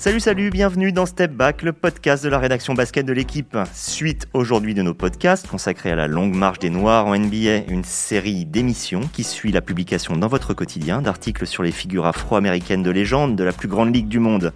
Salut, salut, bienvenue dans Step Back, le podcast de la rédaction basket de l'équipe. Suite aujourd'hui de nos podcasts consacrés à la longue marche des Noirs en NBA, une série d'émissions qui suit la publication dans votre quotidien d'articles sur les figures afro-américaines de légende de la plus grande ligue du monde.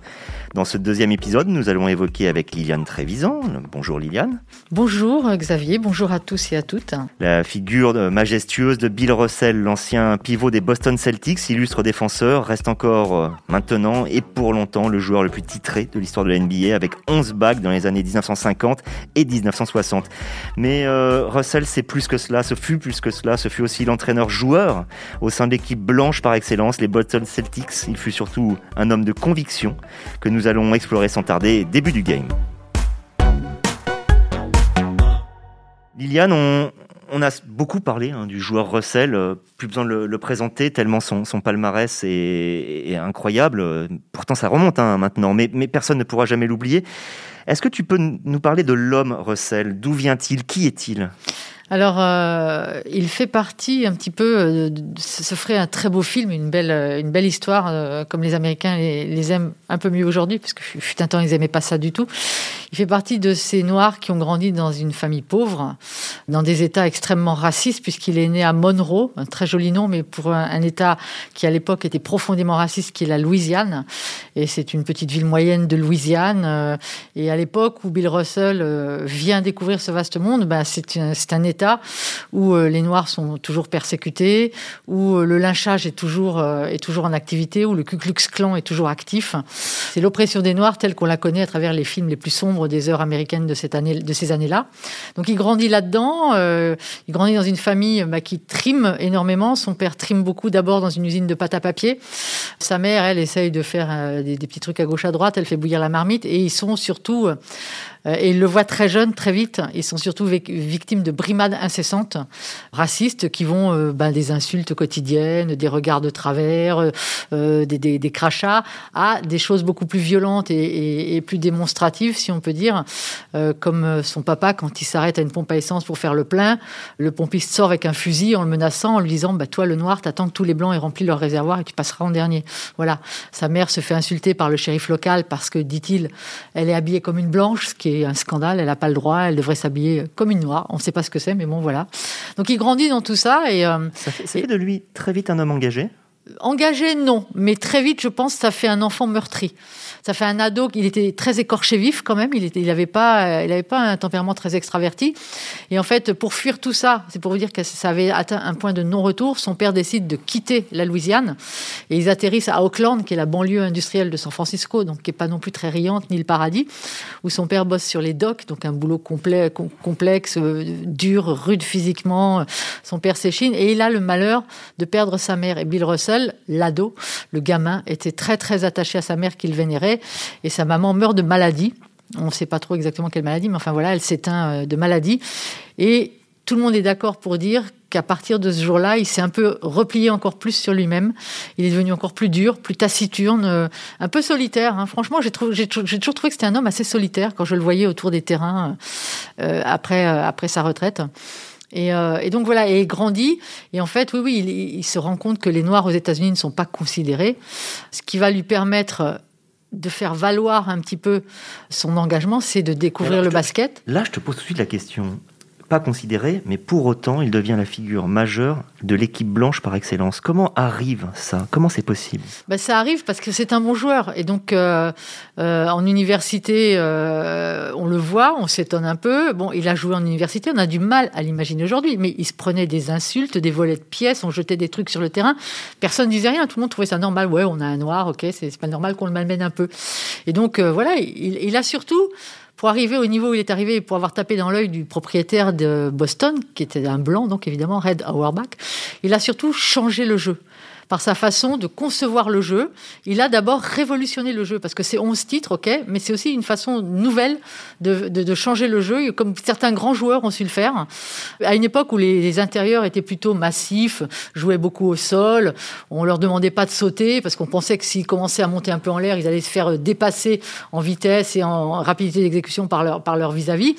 Dans ce deuxième épisode, nous allons évoquer avec Liliane Trévisan. Bonjour Liliane. Bonjour Xavier, bonjour à tous et à toutes. La figure majestueuse de Bill Russell, l'ancien pivot des Boston Celtics, illustre défenseur, reste encore euh, maintenant et pour longtemps le joueur le plus titré de l'histoire de la NBA avec 11 bagues dans les années 1950 et 1960. Mais euh, Russell, c'est plus que cela, ce fut plus que cela, ce fut aussi l'entraîneur-joueur au sein de l'équipe blanche par excellence, les Boston Celtics. Il fut surtout un homme de conviction que nous allons explorer sans tarder. Début du game. Liliane, on, a beaucoup parlé hein, du joueur Russell, euh, plus besoin de le, présenter tellement son, palmarès est, incroyable. Pourtant, ça remonte hein, maintenant, mais personne ne pourra jamais l'oublier. Est-ce que tu peux nous parler de l'homme Russell? D'où vient-il? Qui est-il? Alors, euh, il fait partie un petit peu, euh, ce ferait un très beau film, une belle, une belle histoire, euh, comme les Américains les, aiment un peu mieux aujourd'hui, parce que fut un temps, ils n'aimaient pas ça du tout. Il fait partie de ces Noirs qui ont grandi dans une famille pauvre, dans des États extrêmement racistes, puisqu'il est né à Monroe, un très joli nom, mais pour un, État qui à l'époque était profondément raciste, qui est la Louisiane. Et c'est une petite ville moyenne de Louisiane. Et à l'époque où Bill Russell vient découvrir ce vaste monde, ben, c'est un État où euh, les Noirs sont toujours persécutés, où euh, le lynchage est toujours, euh, est toujours en activité, où le Ku Klux Klan est toujours actif. C'est l'oppression des Noirs telle qu'on la connaît à travers les films les plus sombres des heures américaines de, cette année, de ces années-là. Donc il grandit là-dedans, il grandit dans une famille bah, qui trime énormément. Son père trime beaucoup d'abord dans une usine de pâte à papier. Sa mère, elle, essaye de faire des, petits trucs à gauche à droite, elle fait bouillir la marmite, et ils sont surtout et ils le voient très jeune, très vite. Ils sont surtout victimes de brimades incessantes, racistes, qui vont euh, ben, des insultes quotidiennes, des regards de travers, euh, des, des, des, crachats, à des choses beaucoup plus violentes et, et, plus démonstratives, si on peut dire, comme son papa quand il s'arrête à une pompe à essence pour faire le plein, le pompiste sort avec un fusil en le menaçant, en lui disant bah, Toi, le noir, t'attends que tous les blancs aient rempli leur réservoir et tu passeras en dernier. Voilà. Sa mère se fait insulter par le shérif local parce que, dit-il, elle est habillée comme une blanche, ce qui est un scandale. Elle n'a pas le droit. Elle devrait s'habiller comme une noire. On ne sait pas ce que c'est, mais bon, voilà. Donc il grandit dans tout ça. Et, euh, ça fait de lui très vite un homme engagé Engagé, non. Mais très vite, je pense, ça fait un enfant meurtri. Ça fait un ado, il était très écorché vif quand même, il n'avait pas, il avait pas un tempérament très extraverti. Et en fait, pour fuir tout ça, c'est pour vous dire que ça avait atteint un point de non-retour, son père décide de quitter la Louisiane et ils atterrissent à Oakland, qui est la banlieue industrielle de San Francisco, donc qui n'est pas non plus très riante ni le paradis, où son père bosse sur les docks, donc un boulot complet, complexe, euh, dur, rude physiquement. Son père s'échine et il a le malheur de perdre sa mère. Et Bill Russell, l'ado, le gamin, était très très attaché à sa mère qu'il vénérait et sa maman meurt de maladie. On ne sait pas trop exactement quelle maladie, mais enfin voilà, elle s'éteint euh, de maladie. Et tout le monde est d'accord pour dire qu'à partir de ce jour-là, il s'est un peu replié encore plus sur lui-même. Il est devenu encore plus dur, plus taciturne, euh, un peu solitaire. Hein. Franchement, j'ai, toujours trouvé que c'était un homme assez solitaire quand je le voyais autour des terrains euh, après, après sa retraite. Et, donc voilà, et il grandit. Et en fait, oui, oui, il, il, se rend compte que les Noirs aux États-Unis ne sont pas considérés, ce qui va lui permettre de faire valoir un petit peu son engagement, c'est de découvrir le basket. Là, je te pose tout de suite la question pas considéré, mais pour autant, il devient la figure majeure de l'équipe blanche par excellence. Comment arrive ça? Comment c'est possible? Ben, Ça arrive parce que c'est un bon joueur. Et donc, euh, euh, en université, euh, on le voit, on s'étonne un peu. Bon, il a joué en université, on a du mal à l'imaginer aujourd'hui, mais il se prenait des insultes, des volets de pièces, on jetait des trucs sur le terrain. Personne ne disait rien, tout le monde trouvait ça normal. Ouais, on a un noir, ok, c'est pas normal qu'on le malmène un peu. Et donc, voilà, il, il a surtout pour arriver au niveau où il est arrivé, pour avoir tapé dans l'œil du propriétaire de Boston, qui était un blanc, donc évidemment Red Auerbach, il a surtout changé le jeu par sa façon de concevoir le jeu. Il a d'abord révolutionné le jeu, parce que c'est 11 titres, ok, mais c'est aussi une façon nouvelle de, changer le jeu, comme certains grands joueurs ont su le faire. À une époque où les, intérieurs étaient plutôt massifs, jouaient beaucoup au sol, on leur demandait pas de sauter, parce qu'on pensait que s'ils commençaient à monter un peu en l'air, ils allaient se faire dépasser en vitesse et en rapidité d'exécution par leur par leur vis-à-vis.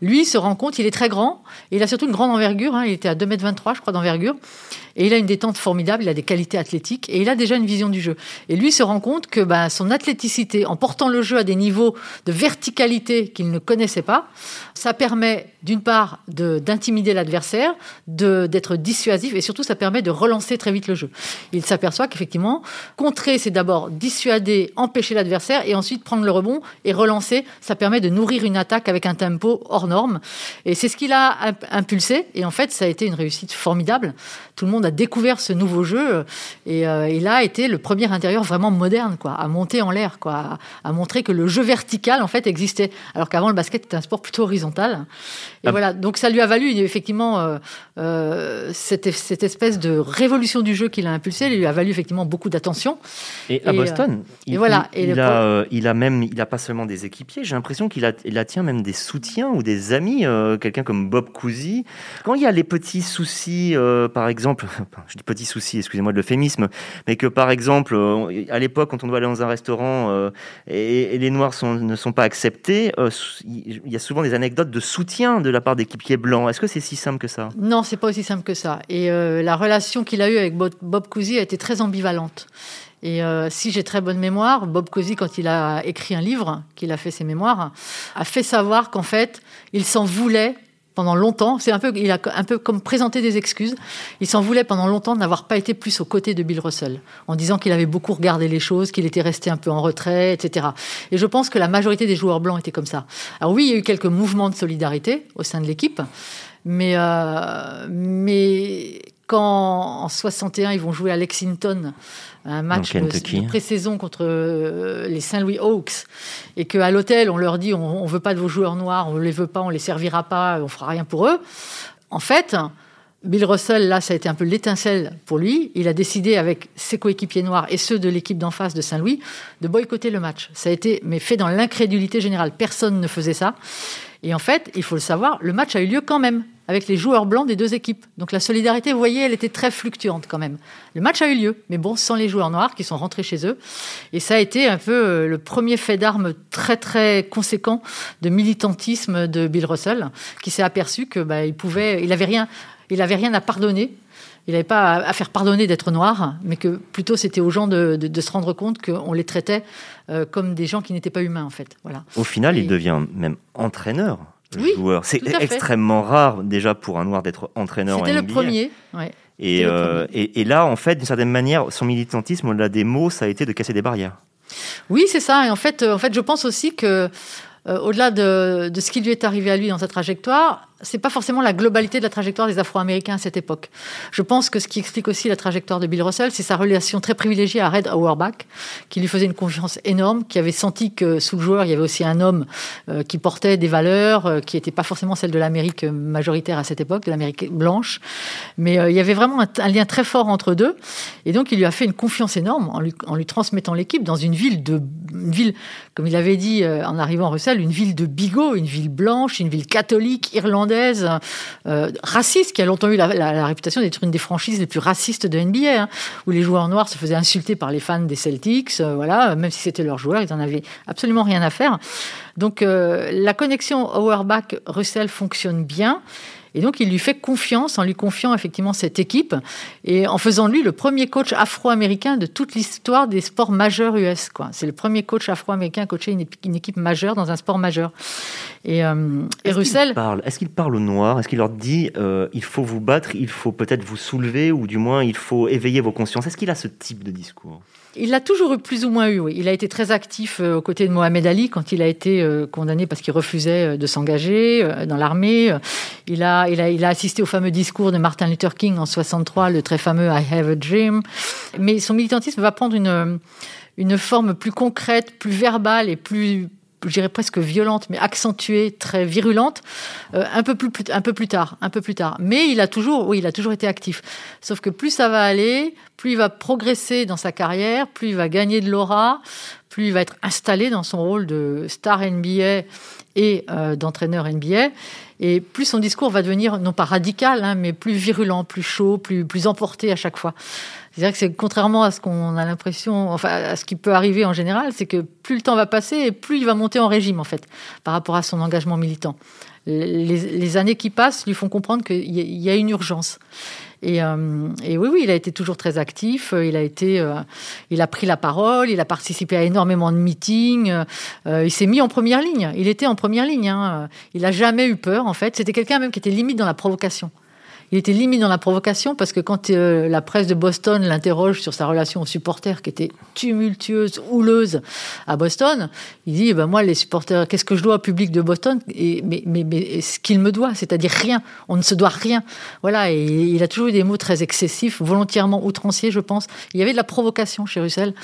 Lui se rend compte, il est très grand, et il a surtout une grande envergure, hein, il était à 2,23 m, je crois, d'envergure. et il a une détente formidable, il a des qualités athlétiques et il a déjà une vision du jeu. Et lui se rend compte que bah, son athléticité, en portant le jeu à des niveaux de verticalité qu'il ne connaissait pas, ça permet d'une part d'intimider l'adversaire, d'être dissuasif et surtout ça permet de relancer très vite le jeu. Il s'aperçoit qu'effectivement, contrer, c'est d'abord dissuader, empêcher l'adversaire et ensuite prendre le rebond et relancer. Ça permet de nourrir une attaque avec un tempo hors norme. Et c'est ce qu'il a impulsé. Et en fait, ça a été une réussite formidable. Tout le monde a découvert ce nouveau jeu et euh, il a été le premier intérieur vraiment moderne, quoi, à monter en l'air, quoi, à montrer que le jeu vertical en fait existait, alors qu'avant le basket était un sport plutôt horizontal. Et ah. voilà, donc ça lui a valu effectivement euh, euh, cette, cette, espèce de révolution du jeu qu'il a impulsé, lui a valu effectivement beaucoup d'attention. Et, à Boston, il, voilà, il, a, il a même, il a pas seulement des équipiers, j'ai l'impression qu'il a, il a tient même des soutiens ou des amis, quelqu'un comme Bob Cousy. Quand il y a les petits soucis, par exemple je dis petit souci, excusez-moi de l'euphémisme, mais que par exemple, euh, à l'époque, quand on doit aller dans un restaurant euh, et, les Noirs ne sont pas acceptés, euh, il y a souvent des anecdotes de soutien de la part d'équipiers blancs. Est-ce que c'est si simple que ça? Non, c'est pas aussi simple que ça. Et la relation qu'il a eue avec Bob Cousy a été très ambivalente. Et si j'ai très bonne mémoire, Bob Cousy, quand il a écrit un livre, qu'il a fait ses mémoires, a fait savoir qu'en fait, il s'en voulait pendant longtemps. C'est un peu, il a un peu comme présenté des excuses. Il s'en voulait pendant longtemps de n'avoir pas été plus aux côtés de Bill Russell, en disant qu'il avait beaucoup regardé les choses, qu'il était resté un peu en retrait, etc. Et je pense que la majorité des joueurs blancs étaient comme ça. Alors oui, il y a eu quelques mouvements de solidarité au sein de l'équipe, mais, euh, mais quand en 61 ils vont jouer à Lexington un match de, pré-saison contre euh, les Saint-Louis Hawks et qu'à l'hôtel on leur dit on, ne veut pas de vos joueurs noirs, on les veut pas, on les servira pas, on fera rien pour eux. En fait, Bill Russell, là, ça a été un peu l'étincelle pour lui. Il a décidé, avec ses coéquipiers noirs et ceux de l'équipe d'en face de Saint-Louis, de boycotter le match. Ça a été, mais fait dans l'incrédulité générale. Personne ne faisait ça. Et en fait, il faut le savoir, le match a eu lieu quand même avec les joueurs blancs des deux équipes. Donc la solidarité, vous voyez, elle était très fluctuante quand même. Le match a eu lieu, mais bon, sans les joueurs noirs qui sont rentrés chez eux. Et ça a été un peu euh, le premier fait d'armes très très conséquent de militantisme de Bill Russell, qui s'est aperçu que bah, il pouvait, il avait rien, il avait rien à pardonner. Il n'avait pas à faire pardonner d'être noir, mais que plutôt c'était aux gens de, se rendre compte qu'on les traitait euh, comme des gens qui n'étaient pas humains en fait. Voilà. Au final, il devient même entraîneur joueur. C'est extrêmement rare déjà pour un noir d'être entraîneur. C'était le premier. Euh, et, et, là, en fait, d'une certaine manière, son militantisme, au-delà des mots, ça a été de casser des barrières. Oui, c'est ça. Et en fait, euh, en fait, je pense aussi que, euh, au-delà de, de, ce qui lui est arrivé à lui dans sa trajectoire, c'est pas forcément la globalité de la trajectoire des Afro-Américains à cette époque. Je pense que ce qui explique aussi la trajectoire de Bill Russell, c'est sa relation très privilégiée à Red Auerbach, qui lui faisait une confiance énorme, qui avait senti que sous le joueur, il y avait aussi un homme euh, qui portait des valeurs euh, qui n'étaient pas forcément celles de l'Amérique majoritaire à cette époque, de l'Amérique blanche. Mais euh, il y avait vraiment un, lien très fort entre deux. Et donc, il lui a fait une confiance énorme en lui, transmettant l'équipe dans une ville, de, une ville, comme il avait dit en arrivant à Russell, une ville de bigots, une ville blanche, une ville catholique, irlandaise euh, raciste, qui a longtemps eu la, réputation d'être une des franchises les plus racistes de NBA, hein, où les joueurs noirs se faisaient insulter par les fans des Celtics, euh, voilà, même si c'était leurs joueurs, ils n'en avaient absolument rien à faire. Donc euh, la connexion Auerbach-Russell fonctionne bien. Et donc, il lui fait confiance en lui confiant effectivement cette équipe et en faisant de lui le premier coach afro-américain de toute l'histoire des sports majeurs US. C'est le premier coach afro-américain à coacher une, équipe majeure dans un sport majeur. Et, euh, et Russell. Est-ce qu'il parle aux Noirs? Est-ce qu'il leur dit euh, il faut vous battre, il faut peut-être vous soulever ou du moins il faut éveiller vos consciences? Est-ce qu'il a ce type de discours? Il l'a toujours eu plus ou moins eu. Oui. Il a été très actif euh, aux côtés de Mohamed Ali quand il a été euh, condamné parce qu'il refusait euh, de s'engager dans l'armée. Il a, assisté au fameux discours de Martin Luther King en 63, le très fameux I Have a Dream. Mais son militantisme va prendre une, forme plus concrète, plus verbale et plus je dirais presque violente, mais accentuée, très virulente, un peu plus, un peu plus tard, un peu plus tard. Mais il a toujours, oui, il a toujours été actif. Sauf que plus ça va aller, plus il va progresser dans sa carrière, plus il va gagner de l'aura, plus il va être installé dans son rôle de star NBA et euh, d'entraîneur NBA. Et plus son discours va devenir, non pas radical, hein, mais plus virulent, plus chaud, plus, plus emporté à chaque fois. C'est-à-dire que c'est contrairement à ce qu'on a l'impression, enfin à ce qui peut arriver en général, c'est que plus le temps va passer et plus il va monter en régime en fait par rapport à son engagement militant. Les, années qui passent lui font comprendre qu'il y, a une urgence. Et, et, oui, oui, il a été toujours très actif. Il a été, il a pris la parole. Il a participé à énormément de meetings. il s'est mis en première ligne. Il était en première ligne. Hein. Il n'a jamais eu peur, en fait. C'était quelqu'un même qui était limite dans la provocation il était limite dans la provocation parce que quand euh, la presse de Boston l'interroge sur sa relation aux supporters qui était tumultueuse, houleuse à Boston, il dit ben moi les supporters, qu'est-ce que je dois au public de Boston? Et, mais, mais, mais ce qu'il me doit, c'est-à-dire rien. On ne se doit rien. Voilà. Et il a toujours eu des mots très excessifs, volontairement outranciers, je pense. Il y avait de la provocation chez Russell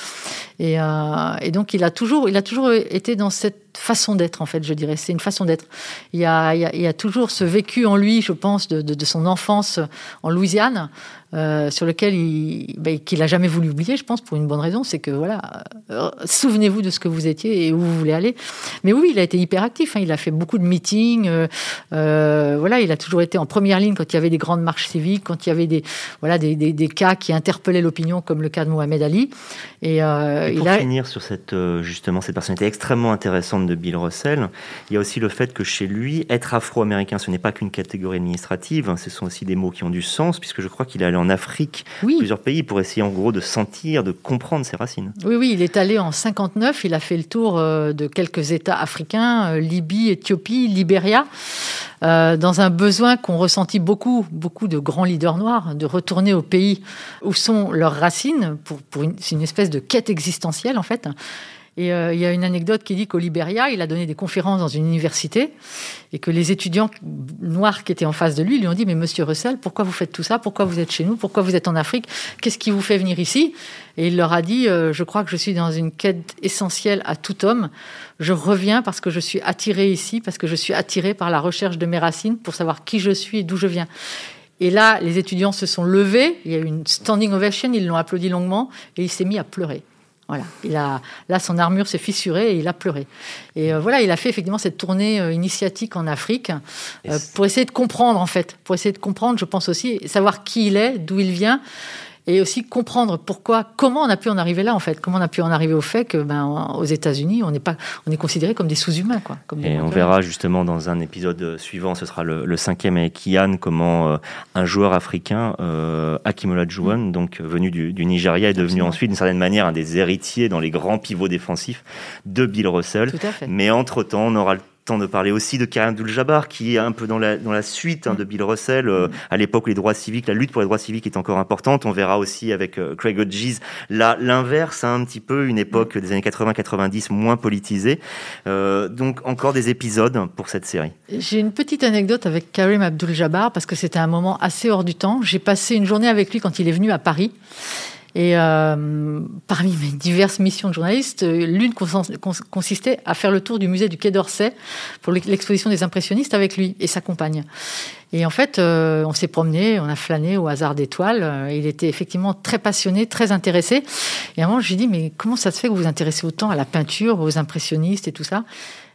et, euh, et donc il a toujours, il a toujours été dans cette façon d'être, en fait, je dirais. C'est une façon d'être. Il, y a, il, y a, toujours ce vécu en lui, je pense, de, de son enfance en Louisiane, euh, sur lequel il bah, qu'il a jamais voulu oublier, je pense, pour une bonne raison, c'est que voilà, euh, souvenez-vous de ce que vous étiez et où vous voulez aller. Mais oui, il a été hyper actif. Hein. il a fait beaucoup de meetings. Euh, voilà, il a toujours été en première ligne quand il y avait des grandes marches civiques, quand il y avait des voilà des, des, cas qui interpellaient l'opinion, comme le cas de Mohamed Ali. Et, pour il a... finir sur cette justement cette personnalité extrêmement intéressante de Bill Russell, il y a aussi le fait que chez lui, être afro-américain, ce n'est pas qu'une catégorie administrative. Hein. ce sont aussi des mots qui ont du sens, puisque je crois qu'il est allé en Afrique, plusieurs pays, pour essayer en gros de sentir, de comprendre ses racines. Oui, oui, il est allé en 59, il a fait le tour euh, de quelques États africains, euh, Libye, Éthiopie, Libéria, euh, dans un besoin qu'ont ressenti beaucoup, beaucoup de grands leaders noirs, de retourner au pays où sont leurs racines, pour, une espèce de quête existentielle en fait. Et euh, il y a une anecdote qui dit qu'au Libéria, il a donné des conférences dans une université et que les étudiants noirs qui étaient en face de lui lui ont dit Mais monsieur Russell, pourquoi vous faites tout ça? Pourquoi vous êtes chez nous? Pourquoi vous êtes en Afrique? Qu'est-ce qui vous fait venir ici Et il leur a dit euh, Je crois que je suis dans une quête essentielle à tout homme. Je reviens parce que je suis attiré ici, parce que je suis attiré par la recherche de mes racines pour savoir qui je suis et d'où je viens. Et là, les étudiants se sont levés, il y a eu une standing ovation, ils l'ont applaudi longuement, et il s'est mis à pleurer. Voilà, il a, là, son armure s'est fissurée et il a pleuré. Et euh, voilà, il a fait effectivement cette tournée euh, initiatique en Afrique euh, pour essayer de comprendre, en fait, pour essayer de comprendre, je pense aussi, savoir qui il est, d'où il vient, et aussi comprendre pourquoi, comment on a pu en arriver là en fait, comment on a pu en arriver au fait que ben, aux États-Unis on n'est pas, on est considéré comme des sous-humains quoi. et on verra justement dans un épisode suivant, ce sera le, cinquième avec Ian, comment euh, un joueur africain, euh, Akimola Juwon, mm. donc venu du, Nigeria, est devenu ensuite d'une certaine manière un des héritiers dans les grands pivots défensifs de Bill Russell. Tout à fait. Mais entre temps, on aura le temps de parler aussi de Karim Abdul-Jabbar, qui est un peu dans la, dans la suite hein, de Bill Russell. Euh, à l'époque où les droits civiques, la lutte pour les droits civiques est encore importante. On verra aussi avec euh, Craig Hodges l'inverse, hein, un petit peu, une époque des années 80-90 moins politisée. Euh, donc encore des épisodes pour cette série. J'ai une petite anecdote avec Karim Abdul-Jabbar, parce que c'était un moment assez hors du temps. J'ai passé une journée avec lui quand il est venu à Paris. Et euh, parmi mes diverses missions de journaliste, l'une consistait à faire le tour du musée du Quai d'Orsay pour l'exposition des impressionnistes avec lui et sa compagne. Et en fait, euh, on s'est promené, on a flâné au hasard d'étoiles. Il était effectivement très passionné, très intéressé. Et à un moment, je lui ai dit, mais comment ça se fait que vous vous intéressez autant à la peinture, aux impressionnistes et tout ça?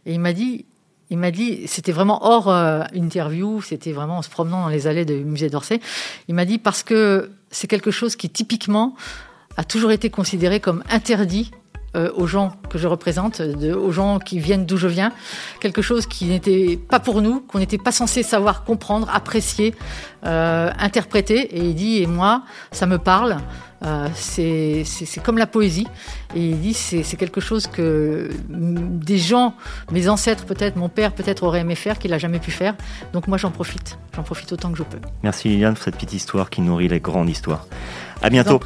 Et il m'a dit, il m'a dit, c'était vraiment hors euh, interview, c'était vraiment en se promenant dans les allées du musée d'Orsay. Il m'a dit parce que c'est quelque chose qui typiquement a toujours été considéré comme interdit euh, aux gens que je représente, aux gens qui viennent d'où je viens, quelque chose qui n'était pas pour nous, qu'on n'était pas censé savoir comprendre, apprécier, euh, interpréter. Et il dit, et moi, ça me parle. Euh, c'est comme la poésie. Et il dit c'est quelque chose que des gens, mes ancêtres peut-être, mon père peut-être aurait aimé faire, qu'il n'a jamais pu faire. Donc moi j'en profite. J'en profite autant que je peux. Merci Liliane pour cette petite histoire qui nourrit les grandes histoires. À bientôt.